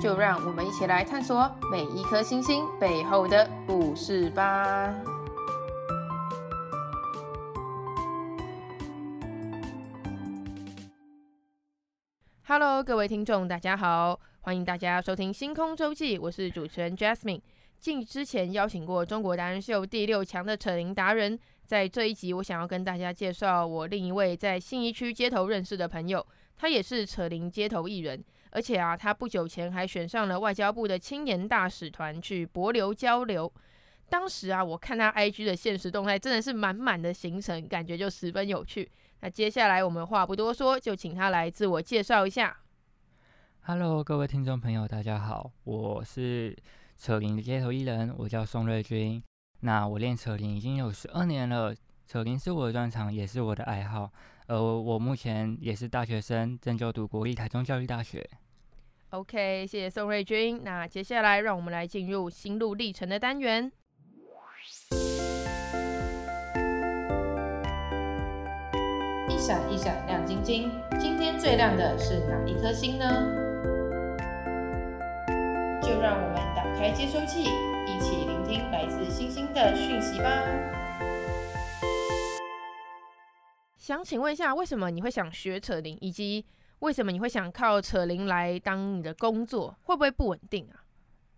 就让我们一起来探索每一颗星星背后的故事吧。Hello，各位听众，大家好，欢迎大家收听《星空周记》，我是主持人 Jasmine。进之前邀请过中国达人秀第六强的扯铃达人，在这一集，我想要跟大家介绍我另一位在信义区街头认识的朋友，他也是扯铃街头艺人。而且啊，他不久前还选上了外交部的青年大使团去帛琉交流。当时啊，我看他 IG 的现实动态，真的是满满的行程，感觉就十分有趣。那接下来我们话不多说，就请他来自我介绍一下。Hello，各位听众朋友，大家好，我是扯铃的街头艺人，我叫宋瑞军。那我练扯铃已经有十二年了，扯铃是我的专长，也是我的爱好。呃，我目前也是大学生，正就读国立台中教育大学。OK，谢谢宋瑞军。那接下来，让我们来进入心路历程的单元。一闪一闪亮晶晶，今天最亮的是哪一颗星呢？就让我们打开接收器，一起聆听来自星星的讯息吧。想请问一下，为什么你会想学扯铃，以及为什么你会想靠扯铃来当你的工作？会不会不稳定啊？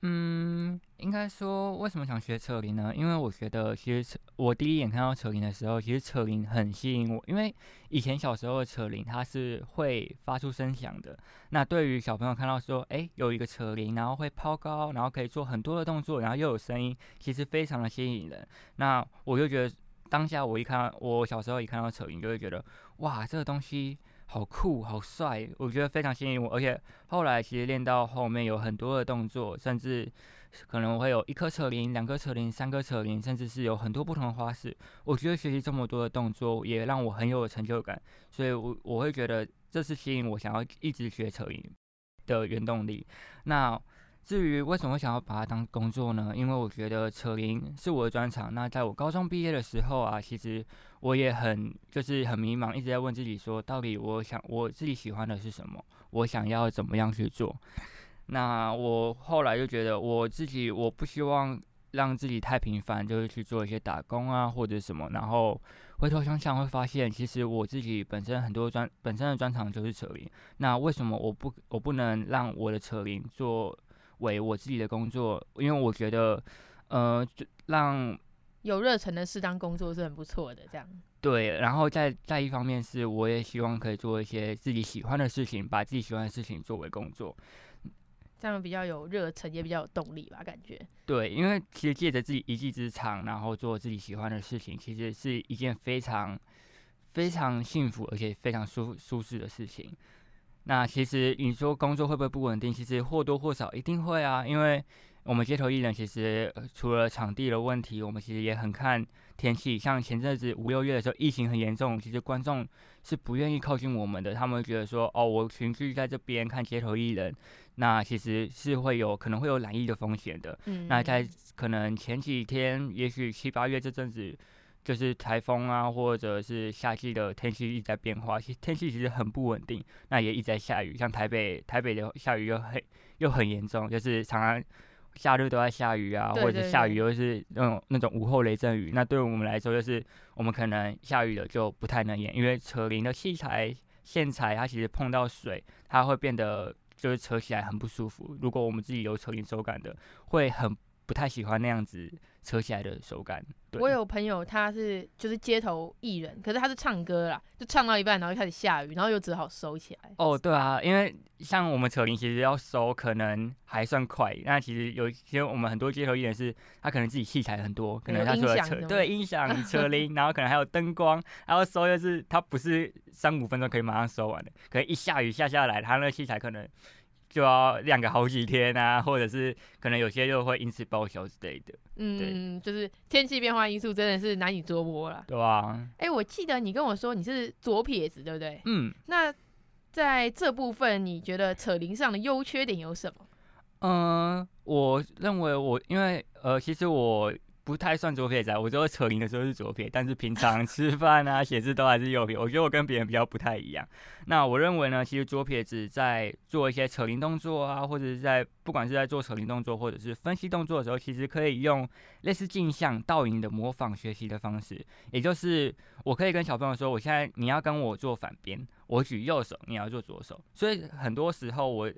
嗯，应该说，为什么想学扯铃呢？因为我觉得，其实我第一眼看到扯铃的时候，其实扯铃很吸引我。因为以前小时候的扯铃，它是会发出声响的。那对于小朋友看到说，哎，有一个扯铃，然后会抛高，然后可以做很多的动作，然后又有声音，其实非常的吸引人。那我就觉得，当下我一看到，我小时候一看到扯铃，就会觉得，哇，这个东西。好酷，好帅，我觉得非常吸引我。而且后来其实练到后面有很多的动作，甚至可能会有一颗扯铃、两颗扯铃、三颗扯铃，甚至是有很多不同的花式。我觉得学习这么多的动作也让我很有成就感，所以我我会觉得这是吸引我想要一直学扯铃的原动力。那至于为什么想要把它当工作呢？因为我觉得扯铃是我的专长。那在我高中毕业的时候啊，其实我也很就是很迷茫，一直在问自己说，到底我想我自己喜欢的是什么？我想要怎么样去做？那我后来就觉得，我自己我不希望让自己太平凡，就是去做一些打工啊或者什么。然后回头想想，会发现其实我自己本身很多专本身的专长就是扯铃。那为什么我不我不能让我的扯铃做？为我自己的工作，因为我觉得，呃，就让有热忱的事当工作是很不错的。这样对，然后在在一方面是，我也希望可以做一些自己喜欢的事情，把自己喜欢的事情作为工作，这样比较有热忱，也比较有动力吧？感觉对，因为其实借着自己一技之长，然后做自己喜欢的事情，其实是一件非常非常幸福而且非常舒舒适的事情。那其实你说工作会不会不稳定？其实或多或少一定会啊，因为我们街头艺人其实除了场地的问题，我们其实也很看天气。像前阵子五六月的时候，疫情很严重，其实观众是不愿意靠近我们的，他们觉得说，哦，我群聚在这边看街头艺人，那其实是会有可能会有染疫的风险的。嗯。那在可能前几天，也许七八月这阵子。就是台风啊，或者是夏季的天气一直在变化，其实天气其实很不稳定，那也一直在下雨。像台北，台北的下雨又很又很严重，就是常常夏日都在下雨啊，或者下雨又是那种那种午后雷阵雨。那对我们来说，就是我们可能下雨了就不太能演，因为扯铃的器材线材它其实碰到水，它会变得就是扯起来很不舒服。如果我们自己有扯铃手感的，会很不太喜欢那样子。扯起来的手感。对，我有朋友，他是就是街头艺人，可是他是唱歌啦，就唱到一半，然后就开始下雨，然后又只好收起来。哦，对啊，因为像我们扯铃，其实要收可能还算快。那其实有些我们很多街头艺人是，他可能自己器材很多，可能他除了扯，对，音响、扯铃，然后可能还有灯光，然后收又是他不是三五分钟可以马上收完的，可能一下雨下下来，他那个器材可能就要晾个好几天啊，或者是可能有些就会因此报销之类的。嗯，就是天气变化因素真的是难以捉摸了。对啊。哎、欸，我记得你跟我说你是左撇子，对不对？嗯。那在这部分，你觉得扯铃上的优缺点有什么？嗯、呃，我认为我因为呃，其实我。不太算左撇子，我只有扯铃的时候是左撇，但是平常吃饭啊、写字都还是右撇。我觉得我跟别人比较不太一样。那我认为呢，其实左撇子在做一些扯铃动作啊，或者是在不管是在做扯铃动作或者是分析动作的时候，其实可以用类似镜像、倒影的模仿学习的方式。也就是我可以跟小朋友说，我现在你要跟我做反边，我举右手，你要做左手。所以很多时候我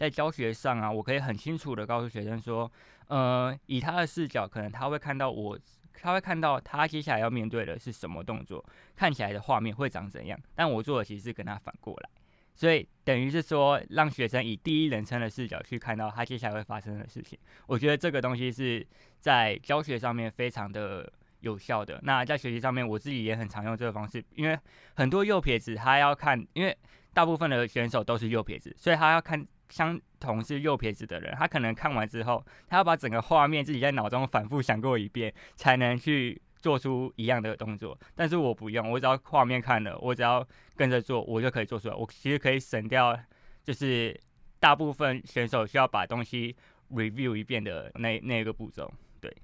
在教学上啊，我可以很清楚的告诉学生说。呃，以他的视角，可能他会看到我，他会看到他接下来要面对的是什么动作，看起来的画面会长怎样。但我做的其实是跟他反过来，所以等于是说，让学生以第一人称的视角去看到他接下来会发生的事情。我觉得这个东西是在教学上面非常的有效的。那在学习上面，我自己也很常用这个方式，因为很多右撇子他要看，因为大部分的选手都是右撇子，所以他要看。相同是右撇子的人，他可能看完之后，他要把整个画面自己在脑中反复想过一遍，才能去做出一样的动作。但是我不用，我只要画面看了，我只要跟着做，我就可以做出来。我其实可以省掉，就是大部分选手需要把东西 review 一遍的那那个步骤。对，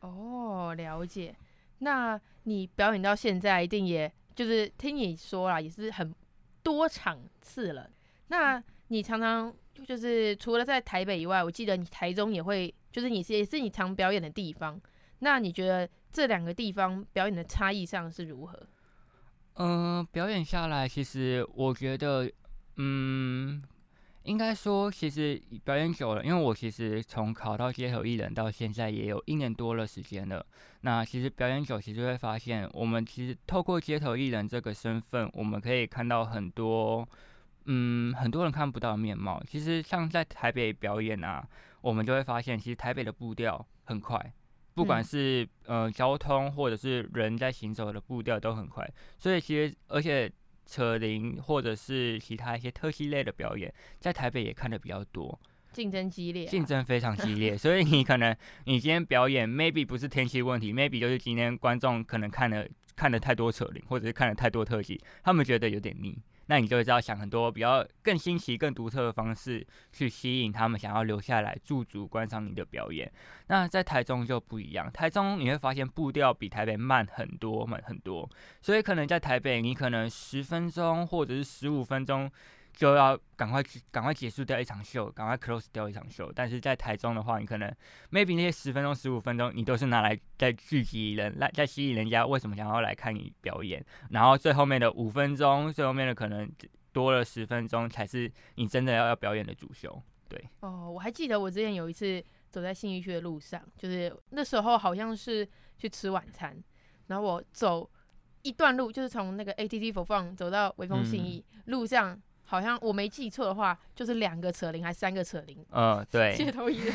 哦，了解。那你表演到现在，一定也就是听你说啦，也是很多场次了。那你常常。就是除了在台北以外，我记得你台中也会，就是你是也是你常表演的地方。那你觉得这两个地方表演的差异上是如何？嗯、表演下来，其实我觉得，嗯，应该说，其实表演久了，因为我其实从考到街头艺人到现在也有一年多的时间了。那其实表演久，其实会发现，我们其实透过街头艺人这个身份，我们可以看到很多。嗯，很多人看不到的面貌。其实像在台北表演啊，我们就会发现，其实台北的步调很快，不管是、嗯、呃交通或者是人在行走的步调都很快。所以其实而且扯铃或者是其他一些特技类的表演，在台北也看得比较多，竞争激烈、啊，竞争非常激烈。所以你可能你今天表演，maybe 不是天气问题，maybe 就是今天观众可能看了看了太多扯铃，或者是看了太多特技，他们觉得有点腻。那你就知道想很多比较更新奇、更独特的方式去吸引他们想要留下来驻足观赏你的表演。那在台中就不一样，台中你会发现步调比台北慢很多，慢很多。所以可能在台北，你可能十分钟或者是十五分钟。就要赶快去，赶快结束掉一场秀，赶快 close 掉一场秀。但是在台中的话，你可能 maybe 那些十分钟、十五分钟，你都是拿来在聚集人，来在吸引人家为什么想要来看你表演。然后最后面的五分钟，最后面的可能多了十分钟，才是你真的要要表演的主秀。对。哦，我还记得我之前有一次走在信义区的路上，就是那时候好像是去吃晚餐，然后我走一段路，就是从那个 ATT 4 Fun 走到微风信义、嗯、路上。好像我没记错的话，就是两个扯铃还是三个扯铃？嗯，对，街头艺人，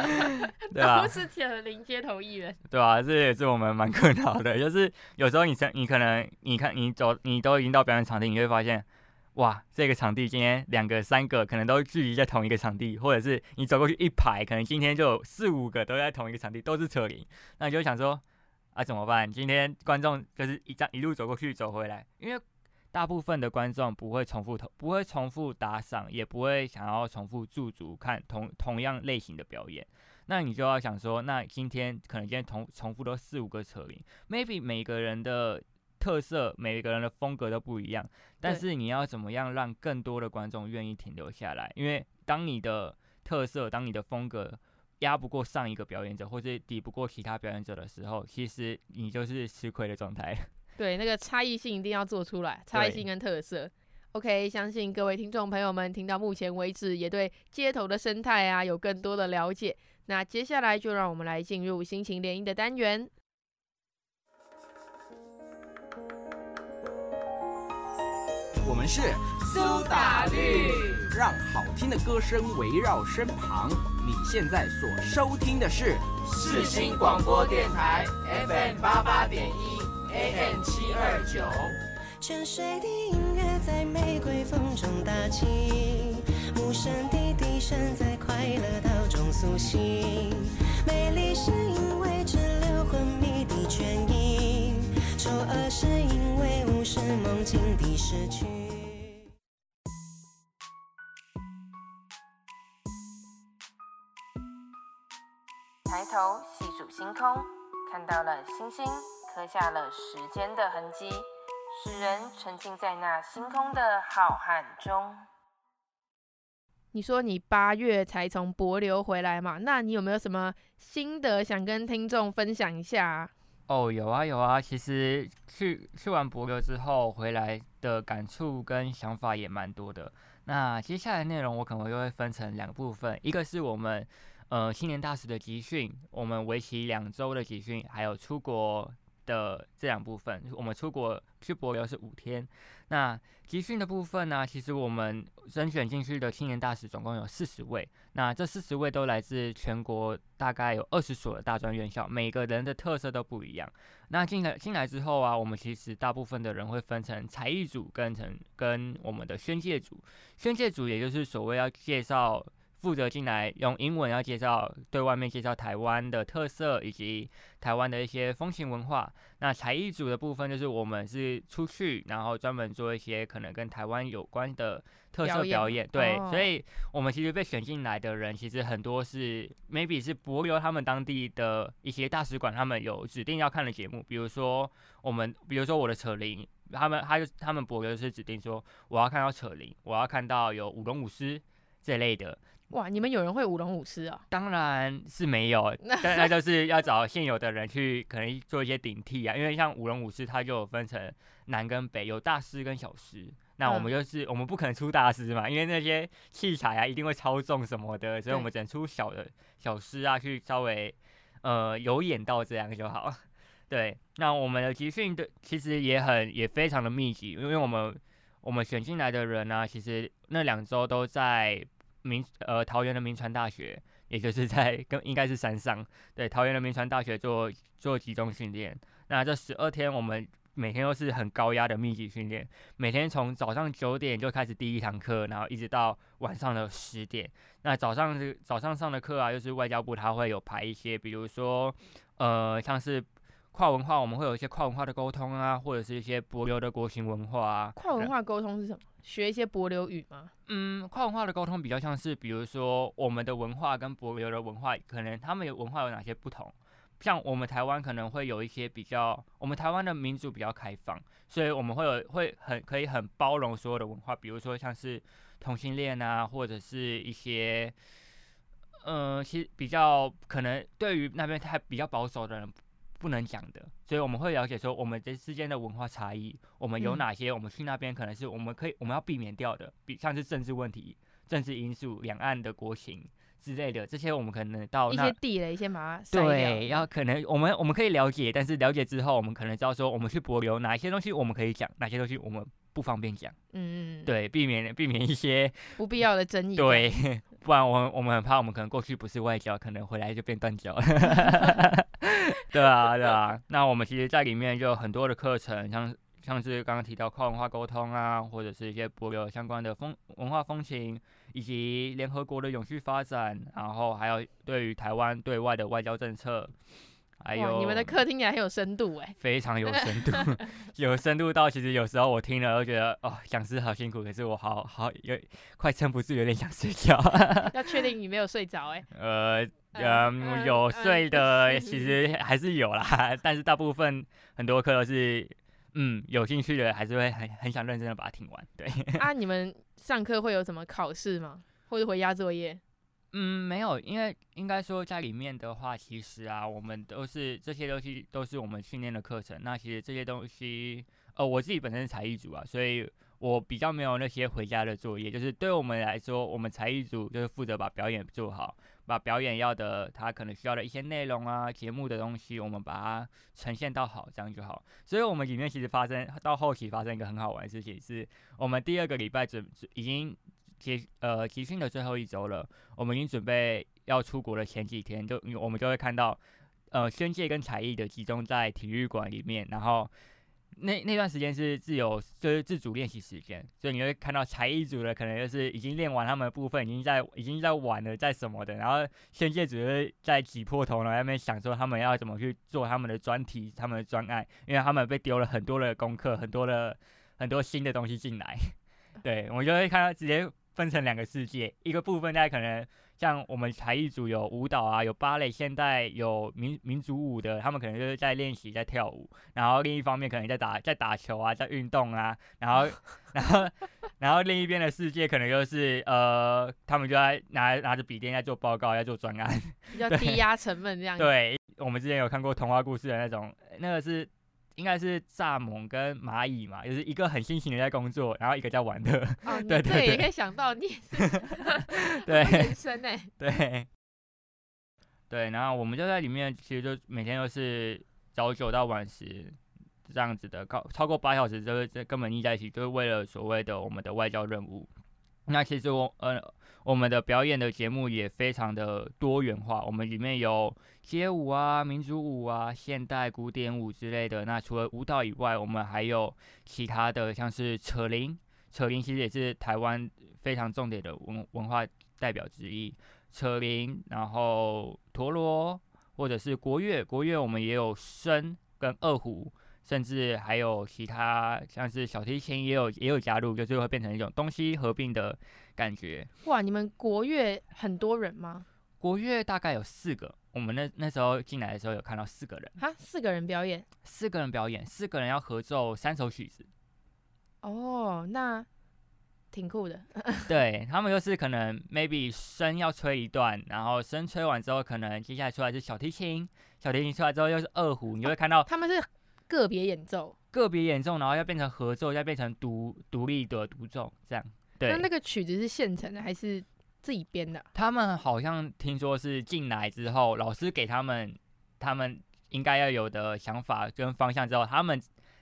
对啊，都是扯铃街头艺人，对啊，这也是我们蛮困扰的。就是有时候你你可能你看你走你都已经到表演场地，你会发现，哇，这个场地今天两个三个可能都聚集在同一个场地，或者是你走过去一排，可能今天就有四五个都在同一个场地，都是扯铃，那你就想说啊怎么办？今天观众就是一张一路走过去走回来，因为。大部分的观众不会重复投，不会重复打赏，也不会想要重复驻足看同同样类型的表演。那你就要想说，那今天可能今天重重复都四五个扯铃，maybe 每个人的特色，每个人的风格都不一样。但是你要怎么样让更多的观众愿意停留下来？因为当你的特色，当你的风格压不过上一个表演者，或是抵不过其他表演者的时候，其实你就是吃亏的状态。对，那个差异性一定要做出来，差异性跟特色。OK，相信各位听众朋友们听到目前为止，也对街头的生态啊有更多的了解。那接下来就让我们来进入心情联姻的单元。我们是苏打绿，让好听的歌声围绕身旁。你现在所收听的是世新广播电台 FM 八八点一。AM 七二九。沉睡的音乐在玫瑰风中打起，无声的笛声在快乐岛中苏醒。美丽是因为滞留昏迷的倦意，丑恶是因为无视梦境的失去。抬头细数星空，看到了星星，刻下了时间的痕迹。使人沉浸在那星空的浩瀚中。你说你八月才从博流回来嘛？那你有没有什么心得想跟听众分享一下？哦，有啊有啊，其实去去完博流之后回来的感触跟想法也蛮多的。那接下来内容我可能又会分成两部分，一个是我们呃新年大使的集训，我们为期两周的集训，还有出国。的这两部分，我们出国去帛琉是五天。那集训的部分呢？其实我们甄选进去的青年大使总共有四十位。那这四十位都来自全国大概有二十所的大专院校，每个人的特色都不一样。那进来进来之后啊，我们其实大部分的人会分成才艺组跟成跟我们的宣介组。宣介组也就是所谓要介绍。负责进来用英文要介绍，对外面介绍台湾的特色以及台湾的一些风情文化。那才艺组的部分就是我们是出去，然后专门做一些可能跟台湾有关的特色表演。表演对，哦、所以我们其实被选进来的人，其实很多是 maybe 是帛琉他们当地的一些大使馆，他们有指定要看的节目。比如说我们，比如说我的扯铃，他们他就他们帛琉是指定说我要看到扯铃，我要看到有舞龙舞狮这类的。哇，你们有人会舞龙舞狮啊？当然是没有，但那就是要找现有的人去，可能做一些顶替啊。因为像舞龙舞狮，它就有分成南跟北，有大师跟小师。那我们就是、嗯、我们不可能出大师嘛，因为那些器材啊一定会超重什么的，所以我们只能出小的小师啊，去稍微呃有演到这样就好。对，那我们的集训的其实也很也非常的密集，因为我们我们选进来的人呢、啊，其实那两周都在。民呃桃园的铭传大学，也就是在跟应该是山上，对桃园的铭传大学做做集中训练。那这十二天我们每天都是很高压的密集训练，每天从早上九点就开始第一堂课，然后一直到晚上的十点。那早上是早上上的课啊，就是外交部他会有排一些，比如说呃像是跨文化，我们会有一些跨文化的沟通啊，或者是一些帛流的国情文化啊。跨文化沟通是什么？学一些帛流语吗？嗯，跨文化的沟通比较像是，比如说我们的文化跟柏流的文化，可能他们有文化有哪些不同？像我们台湾可能会有一些比较，我们台湾的民族比较开放，所以我们会有会很可以很包容所有的文化，比如说像是同性恋啊，或者是一些，嗯、其实比较可能对于那边还比较保守的人。不能讲的，所以我们会了解说我们这之间的文化差异，我们有哪些，我们去那边可能是我们可以我们要避免掉的，比像是政治问题、政治因素、两岸的国情之类的，这些我们可能到那一些地雷先把它对，要可能我们我们可以了解，但是了解之后，我们可能知道说我们去博流哪些东西我们可以讲，哪些东西我们不方便讲，嗯嗯，对，避免避免一些不必要的争议，对，不然我们我们很怕我们可能过去不是外交，可能回来就变断交。了。对啊，对啊，那我们其实，在里面就有很多的课程，像像是刚刚提到跨文化沟通啊，或者是一些博流相关的风文化风情，以及联合国的永续发展，然后还有对于台湾对外的外交政策，还有你们的课听起来很有深度哎，非常有深度，有深度到其实有时候我听了都觉得哦，讲师好辛苦，可是我好好有快撑不住，有点想睡觉。要确定你没有睡着哎？呃。嗯，有睡的其实还是有啦，但是大部分很多课都是，嗯，有兴趣的还是会很很想认真的把它听完。对啊，你们上课会有什么考试吗？或者回家作业？嗯，没有，因为应该说在里面的话，其实啊，我们都是这些东西都是我们训练的课程。那其实这些东西，呃，我自己本身是才艺组啊，所以我比较没有那些回家的作业。就是对我们来说，我们才艺组就是负责把表演做好。把表演要的，他可能需要的一些内容啊，节目的东西，我们把它呈现到好，这样就好。所以，我们里面其实发生到后期发生一个很好玩的事情，是我们第二个礼拜准已经集呃集训的最后一周了，我们已经准备要出国的前几天，就我们就会看到呃宣介跟才艺的集中在体育馆里面，然后那那段时间是自由，就是自主练习时间，所以你会看到才艺组的可能就是已经练完他们的部分，已经在已经在玩了，在什么的，然后宣介组是在挤破头了，在那边想说他们要怎么去做他们的专题、他们的专案，因为他们被丢了很多的功课，很多的很多新的东西进来，对，我就会看到直接分成两个世界，一个部分在可能。像我们才艺组有舞蹈啊，有芭蕾，现代有民民族舞的，他们可能就是在练习，在跳舞。然后另一方面可能在打在打球啊，在运动啊。然后 然后然后另一边的世界可能就是呃，他们就在拿拿着笔电在做报告，在做专案，比较低压成本这样。对，我们之前有看过童话故事的那种，那个是。应该是蚱蜢跟蚂蚁嘛，就是一个很辛勤的在工作，然后一个在玩的。哦，对对对，也可以想到你 对人生呢。对对，然后我们就在里面，其实就每天都是早九到晚十这样子的，高超过八小时，就是在根本腻在一起，就是为了所谓的我们的外交任务。那其实我呃。我们的表演的节目也非常的多元化，我们里面有街舞啊、民族舞啊、现代古典舞之类的。那除了舞蹈以外，我们还有其他的，像是扯铃，扯铃其实也是台湾非常重点的文文化代表之一。扯铃，然后陀螺，或者是国乐，国乐我们也有笙跟二胡。甚至还有其他，像是小提琴也有也有加入，就最后会变成一种东西合并的感觉。哇，你们国乐很多人吗？国乐大概有四个，我们那那时候进来的时候有看到四个人。哈，四个人表演？四个人表演，四个人要合奏三首曲子。哦，那挺酷的。对，他们就是可能 maybe 笙要吹一段，然后笙吹完之后，可能接下来出来是小提琴，小提琴出来之后又是二胡，你会看到、啊、他们是。个别演奏，个别演奏，然后要变成合奏，再变成独独立的独奏，这样。对。那那个曲子是现成的还是自己编的？他们好像听说是进来之后，老师给他们他们应该要有的想法跟方向之后，他们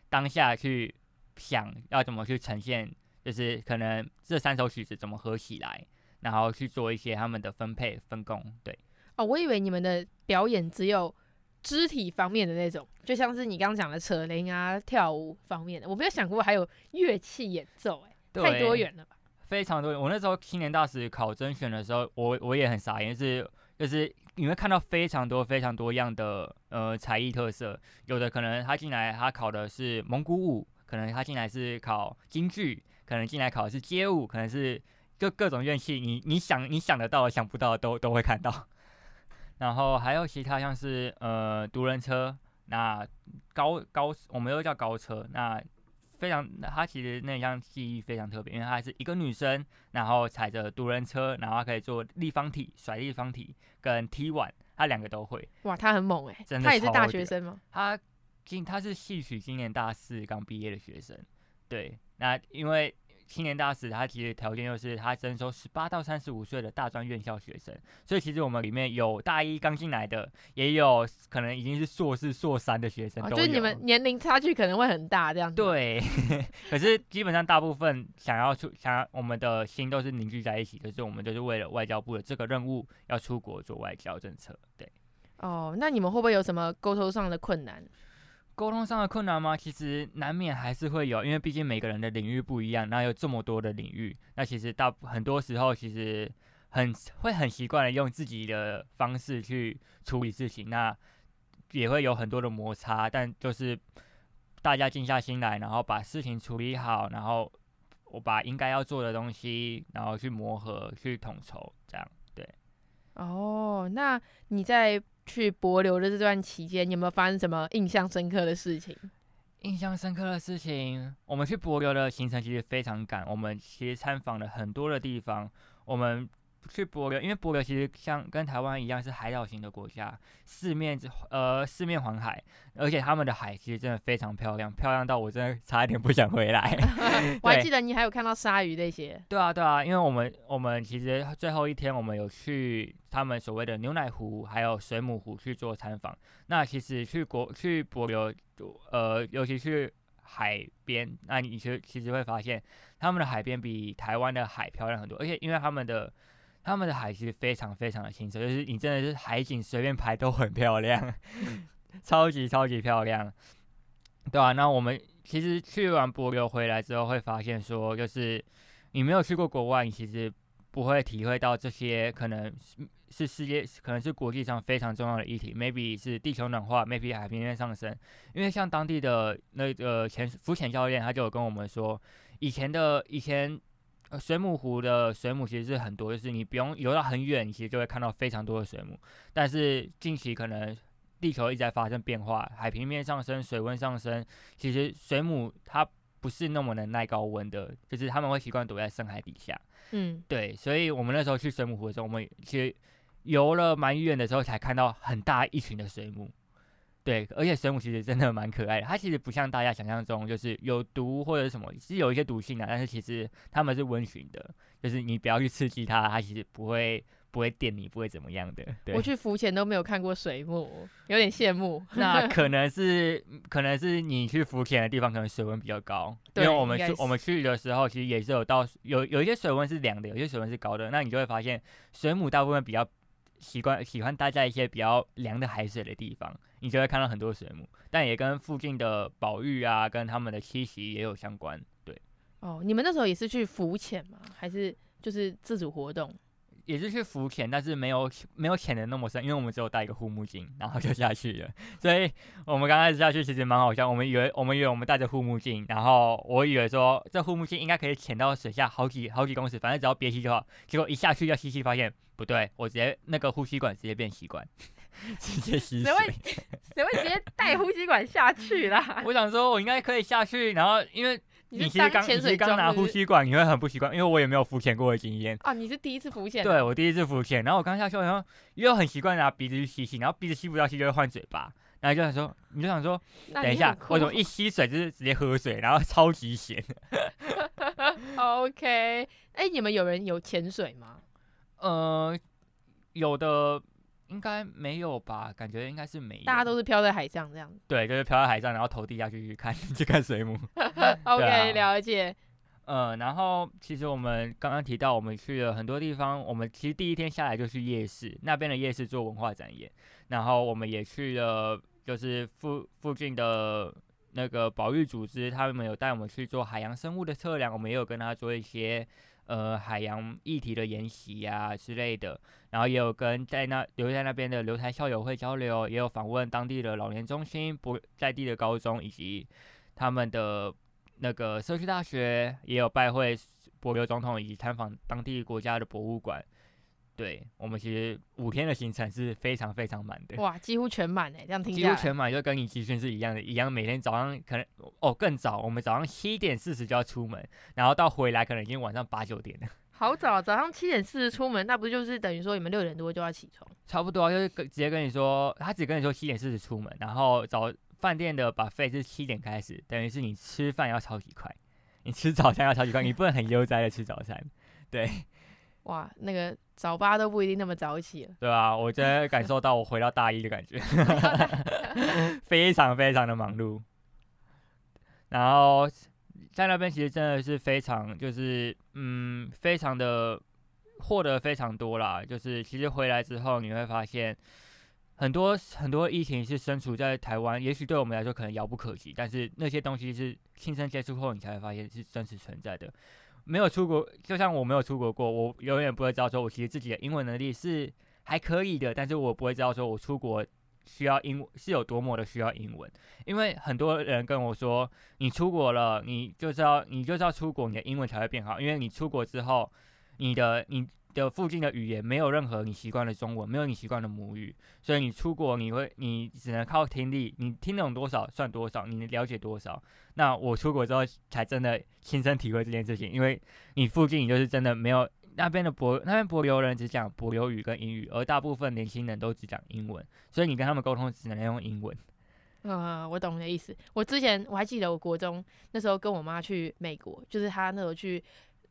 当下去想要怎么去呈现，就是可能这三首曲子怎么合起来，然后去做一些他们的分配分工。对。哦，我以为你们的表演只有。肢体方面的那种，就像是你刚刚讲的扯铃啊、跳舞方面的，我没有想过还有乐器演奏，哎，太多元了吧？非常多。我那时候青年大使考甄选的时候，我我也很傻眼，是就是你会看到非常多非常多样的呃才艺特色，有的可能他进来他考的是蒙古舞，可能他进来是考京剧，可能进来考的是街舞，可能是各各种乐器，你你想你想得到、想不到都都会看到。然后还有其他像是呃独轮车，那高高我们又叫高车，那非常她其实那项技艺非常特别，因为她是一个女生，然后踩着独轮车，然后可以做立方体、甩立方体跟踢碗，她两个都会。哇，她很猛哎、欸！真的，她也是大学生吗？她今她是戏曲今年大四刚毕业的学生，对，那因为。青年大使，他其实条件就是他征收十八到三十五岁的大专院校学生，所以其实我们里面有大一刚进来的，也有可能已经是硕士、硕三的学生。就是你们年龄差距可能会很大，这样子。对，可是基本上大部分想要出，想要我们的心都是凝聚在一起，就是我们就是为了外交部的这个任务要出国做外交政策。对。哦，那你们会不会有什么沟通上的困难？沟通上的困难吗？其实难免还是会有，因为毕竟每个人的领域不一样，那有这么多的领域，那其实大很多时候其实很会很习惯的用自己的方式去处理事情，那也会有很多的摩擦，但就是大家静下心来，然后把事情处理好，然后我把应该要做的东西，然后去磨合、去统筹，这样对。哦，那你在。去柏流的这段期间，有没有发生什么印象深刻的事情？印象深刻的事情，我们去柏流的行程其实非常赶，我们其实参访了很多的地方，我们。去帛琉，因为帛琉其实像跟台湾一样是海岛型的国家，四面呃四面环海，而且他们的海其实真的非常漂亮，漂亮到我真的差一点不想回来。我还记得你还有看到鲨鱼那些。对啊对啊，因为我们我们其实最后一天我们有去他们所谓的牛奶湖还有水母湖去做参访。那其实去国去帛琉，呃，尤其去海边，那你其实其实会发现他们的海边比台湾的海漂亮很多，而且因为他们的。他们的海其实非常非常的清澈，就是你真的是海景随便拍都很漂亮，超级超级漂亮。对啊，那我们其实去完帛琉回来之后，会发现说，就是你没有去过国外，你其实不会体会到这些可能是世界，可能是国际上非常重要的议题，maybe 是地球暖化，maybe 海平面上升。因为像当地的那个潜浮潜教练，他就有跟我们说，以前的以前水母湖的水母其实是很多，就是你不用游到很远，你其实就会看到非常多的水母。但是近期可能地球一直在发生变化，海平面上升，水温上升，其实水母它不是那么能耐高温的，就是他们会习惯躲在深海底下。嗯，对，所以我们那时候去水母湖的时候，我们其实游了蛮远的时候才看到很大一群的水母。对，而且水母其实真的蛮可爱的，它其实不像大家想象中就是有毒或者什么，是有一些毒性的，但是其实它们是温驯的，就是你不要去刺激它，它其实不会。不会电你，不会怎么样的。对，我去浮潜都没有看过水母，有点羡慕。那 可能是，可能是你去浮潜的地方可能水温比较高。因为我们去我们去的时候，其实也是有到有有一些水温是凉的，有些水温是高的。那你就会发现，水母大部分比较习惯喜欢待在一些比较凉的海水的地方，你就会看到很多水母。但也跟附近的宝玉啊，跟他们的栖息也有相关。对。哦，你们那时候也是去浮潜吗？还是就是自主活动？也是去浮潜，但是没有没有潜的那么深，因为我们只有带一个护目镜，然后就下去了。所以我们刚开始下去其实蛮好笑，我们以为我们以为我们带着护目镜，然后我以为说这护目镜应该可以潜到水下好几好几公尺，反正只要憋气就好。结果一下去要吸气，发现不对，我直接那个呼吸管直接变吸管，直接吸水。谁会谁会直接带呼吸管下去啦？我想说我应该可以下去，然后因为。你其实刚你其实刚拿呼吸管，你会很不习惯，因为我也没有浮潜过的经验啊。你是第一次浮潜？对，我第一次浮潜，然后我刚下去，然后又很习惯拿鼻子去吸气，然后鼻子吸不到气就会换嘴巴，然后就想说，你就想说，等一下，我怎么一吸水就是直接喝水，然后 超级咸。OK，哎、欸，你们有人有潜水吗？呃，有的。应该没有吧？感觉应该是没有。大家都是漂在海上这样。对，就是漂在海上，然后投地下去去看 去看水母。OK，、啊、了解。呃，然后其实我们刚刚提到，我们去了很多地方。我们其实第一天下来就去夜市，那边的夜市做文化展演。然后我们也去了，就是附附近的那个保育组织，他们有带我们去做海洋生物的测量，我们也有跟他做一些。呃，海洋议题的研习呀之类的，然后也有跟在那留在那边的留台校友会交流，也有访问当地的老年中心、不在地的高中以及他们的那个社区大学，也有拜会博留总统以及参访当地国家的博物馆。对，我们其实五天的行程是非常非常满的，哇，几乎全满哎，这样听起来几乎全满，就跟你集训是一样的，一样每天早上可能哦更早，我们早上七点四十就要出门，然后到回来可能已经晚上八九点了。好早，早上七点四十出门，那不就是等于说你们六点多就要起床？差不多，就是跟直接跟你说，他只跟你说七点四十出门，然后早饭店的 buffet 是七点开始，等于是你吃饭要超级快，你吃早餐要超级快，你不能很悠哉的吃早餐，对。哇，那个早八都不一定那么早起了。对啊，我真的感受到我回到大一的感觉，非常非常的忙碌。然后在那边其实真的是非常，就是嗯，非常的获得非常多啦。就是其实回来之后你会发现，很多很多疫情是身处在台湾，也许对我们来说可能遥不可及，但是那些东西是亲身接触后你才会发现是真实存在的。没有出国，就像我没有出国过，我永远不会知道说，我其实自己的英文能力是还可以的，但是我不会知道说我出国需要英是有多么的需要英文，因为很多人跟我说，你出国了，你就是要你就是要出国，你的英文才会变好，因为你出国之后，你的你。的附近的语言没有任何你习惯的中文，没有你习惯的母语，所以你出国你会你只能靠听力，你听懂多少算多少，你能了解多少。那我出国之后才真的亲身体会这件事情，因为你附近你就是真的没有那边的博那边帛琉人只讲帛琉语跟英语，而大部分年轻人都只讲英文，所以你跟他们沟通只能用英文。嗯，我懂你的意思。我之前我还记得我国中那时候跟我妈去美国，就是她那时候去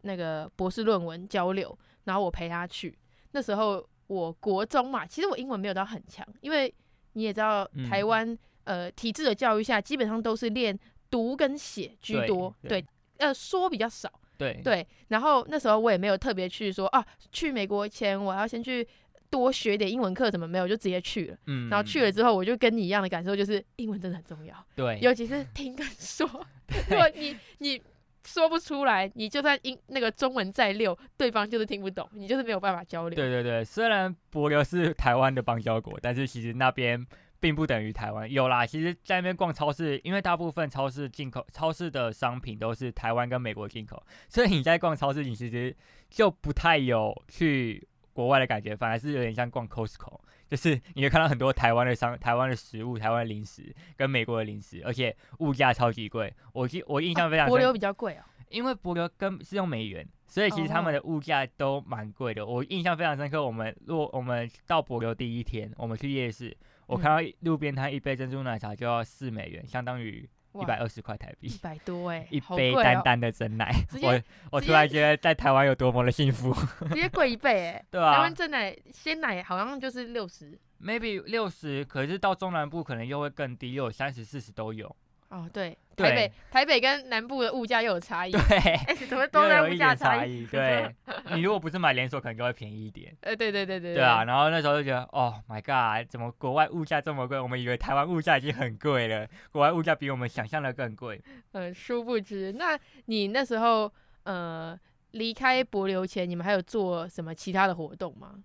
那个博士论文交流。然后我陪她去，那时候我国中嘛，其实我英文没有到很强，因为你也知道台湾、嗯、呃体制的教育下，基本上都是练读跟写居多，对，对，呃说比较少，对对。然后那时候我也没有特别去说啊，去美国前我要先去多学点英文课，怎么没有？就直接去了。嗯，然后去了之后，我就跟你一样的感受，就是英文真的很重要。对，尤其是听跟说。如果你你说不出来，你就算英那个中文再溜，对方就是听不懂，你就是没有办法交流。对对对，虽然帛琉是台湾的邦交国，但是其实那边并不等于台湾。有啦，其实在那边逛超市，因为大部分超市进口超市的商品都是台湾跟美国进口，所以你在逛超市，你其实就不太有去国外的感觉，反而是有点像逛 Costco。就是你会看到很多台湾的商、台湾的食物、台湾的零食跟美国的零食，而且物价超级贵。我记我印象非常深，帛琉比较贵哦，因为帛琉跟是用美元，所以其实他们的物价都蛮贵的。我印象非常深刻，我们若我们到博流第一天，我们去夜市，我看到路边摊一杯珍珠奶茶就要四美元，相当于。一百二十块台币，一百多哎、欸，一杯淡淡的真奶，哦、我我突然觉得在台湾有多么的幸福，直接贵一倍哎、欸，对啊，台湾真奶鲜奶好像就是六十，maybe 六十，可是到中南部可能又会更低，又有三十、四十都有。哦，对，台北台北跟南部的物价又有差异，对，哎，怎么都在物价差异？对，你如果不是买连锁，可能就会便宜一点。呃，对对对对。对啊，然后那时候就觉得，哦，My God，怎么国外物价这么贵？我们以为台湾物价已经很贵了，国外物价比我们想象的更贵。嗯，殊不知，那你那时候呃离开帛琉前，你们还有做什么其他的活动吗？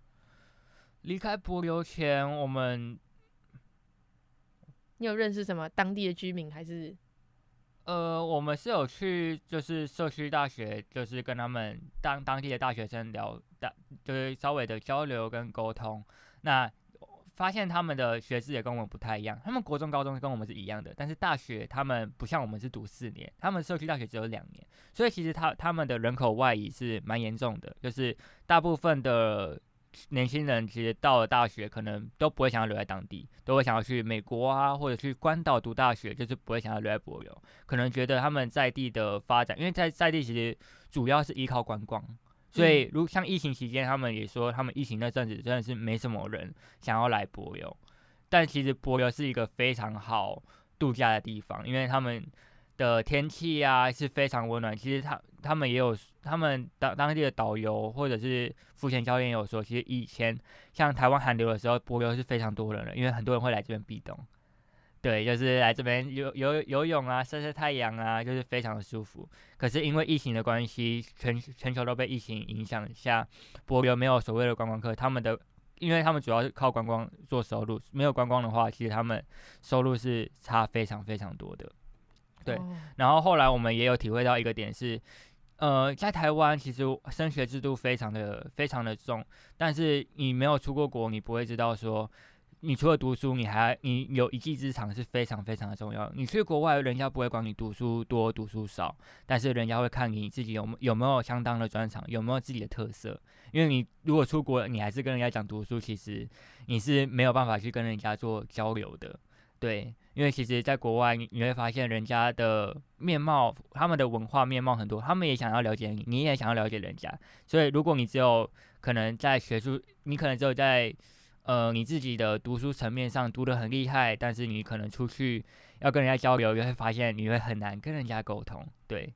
离开博流前，我们。你有认识什么当地的居民还是？呃，我们是有去，就是社区大学，就是跟他们当当地的大学生聊，大就是稍微的交流跟沟通。那发现他们的学制也跟我们不太一样，他们国中、高中跟我们是一样的，但是大学他们不像我们是读四年，他们社区大学只有两年，所以其实他他们的人口外移是蛮严重的，就是大部分的。年轻人其实到了大学，可能都不会想要留在当地，都会想要去美国啊，或者去关岛读大学，就是不会想要留在帛琉。可能觉得他们在地的发展，因为在在地其实主要是依靠观光，所以如像疫情期间，他们也说他们疫情那阵子真的是没什么人想要来帛琉。但其实帛琉是一个非常好度假的地方，因为他们。的天气啊是非常温暖。其实他他们也有，他们当当地的导游或者是浮潜教练有说，其实以前像台湾寒流的时候，帛琉是非常多人的，因为很多人会来这边避冬。对，就是来这边游游游泳啊，晒晒太阳啊，就是非常的舒服。可是因为疫情的关系，全全球都被疫情影响下，帛琉没有所谓的观光客，他们的，因为他们主要是靠观光做收入，没有观光的话，其实他们收入是差非常非常多的。对，然后后来我们也有体会到一个点是，呃，在台湾其实升学制度非常的非常的重，但是你没有出过国，你不会知道说，你除了读书，你还你有一技之长是非常非常的重要。你去国外，人家不会管你读书多读书少，但是人家会看你自己有没有没有相当的专长，有没有自己的特色。因为你如果出国，你还是跟人家讲读书，其实你是没有办法去跟人家做交流的。对，因为其实，在国外你会发现人家的面貌，他们的文化面貌很多，他们也想要了解你，你也想要了解人家。所以，如果你只有可能在学术，你可能只有在呃你自己的读书层面上读得很厉害，但是你可能出去要跟人家交流，你会发现你会很难跟人家沟通。对，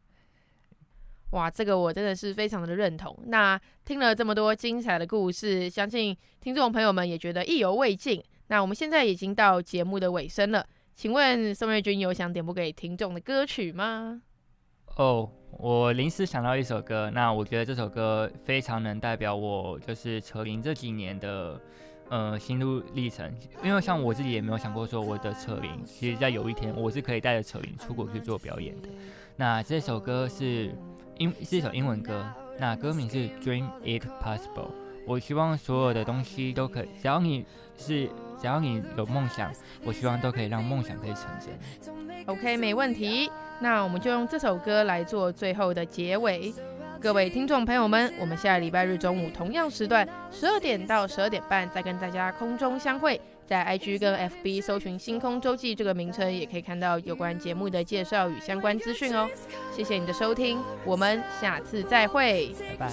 哇，这个我真的是非常的认同。那听了这么多精彩的故事，相信听众朋友们也觉得意犹未尽。那我们现在已经到节目的尾声了，请问宋瑞君有想点播给听众的歌曲吗？哦，我临时想到一首歌，那我觉得这首歌非常能代表我，就是扯铃这几年的呃心路历程。因为像我自己也没有想过说我的扯铃，其实在有一天我是可以带着扯铃出国去做表演的。那这首歌是英是一首英文歌，那歌名是 Dream It Possible。我希望所有的东西都可以，只要你是。只要你有梦想，我希望都可以让梦想可以成真。OK，没问题。那我们就用这首歌来做最后的结尾。各位听众朋友们，我们下礼拜日中午同样时段，十二点到十二点半再跟大家空中相会。在 IG 跟 FB 搜寻“星空周记”这个名称，也可以看到有关节目的介绍与相关资讯哦。谢谢你的收听，我们下次再会，拜拜。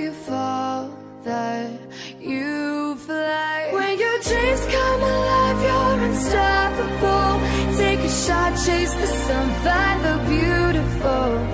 You fall that you fly. When your dreams come alive, you're unstoppable. Take a shot, chase the sun, find the beautiful.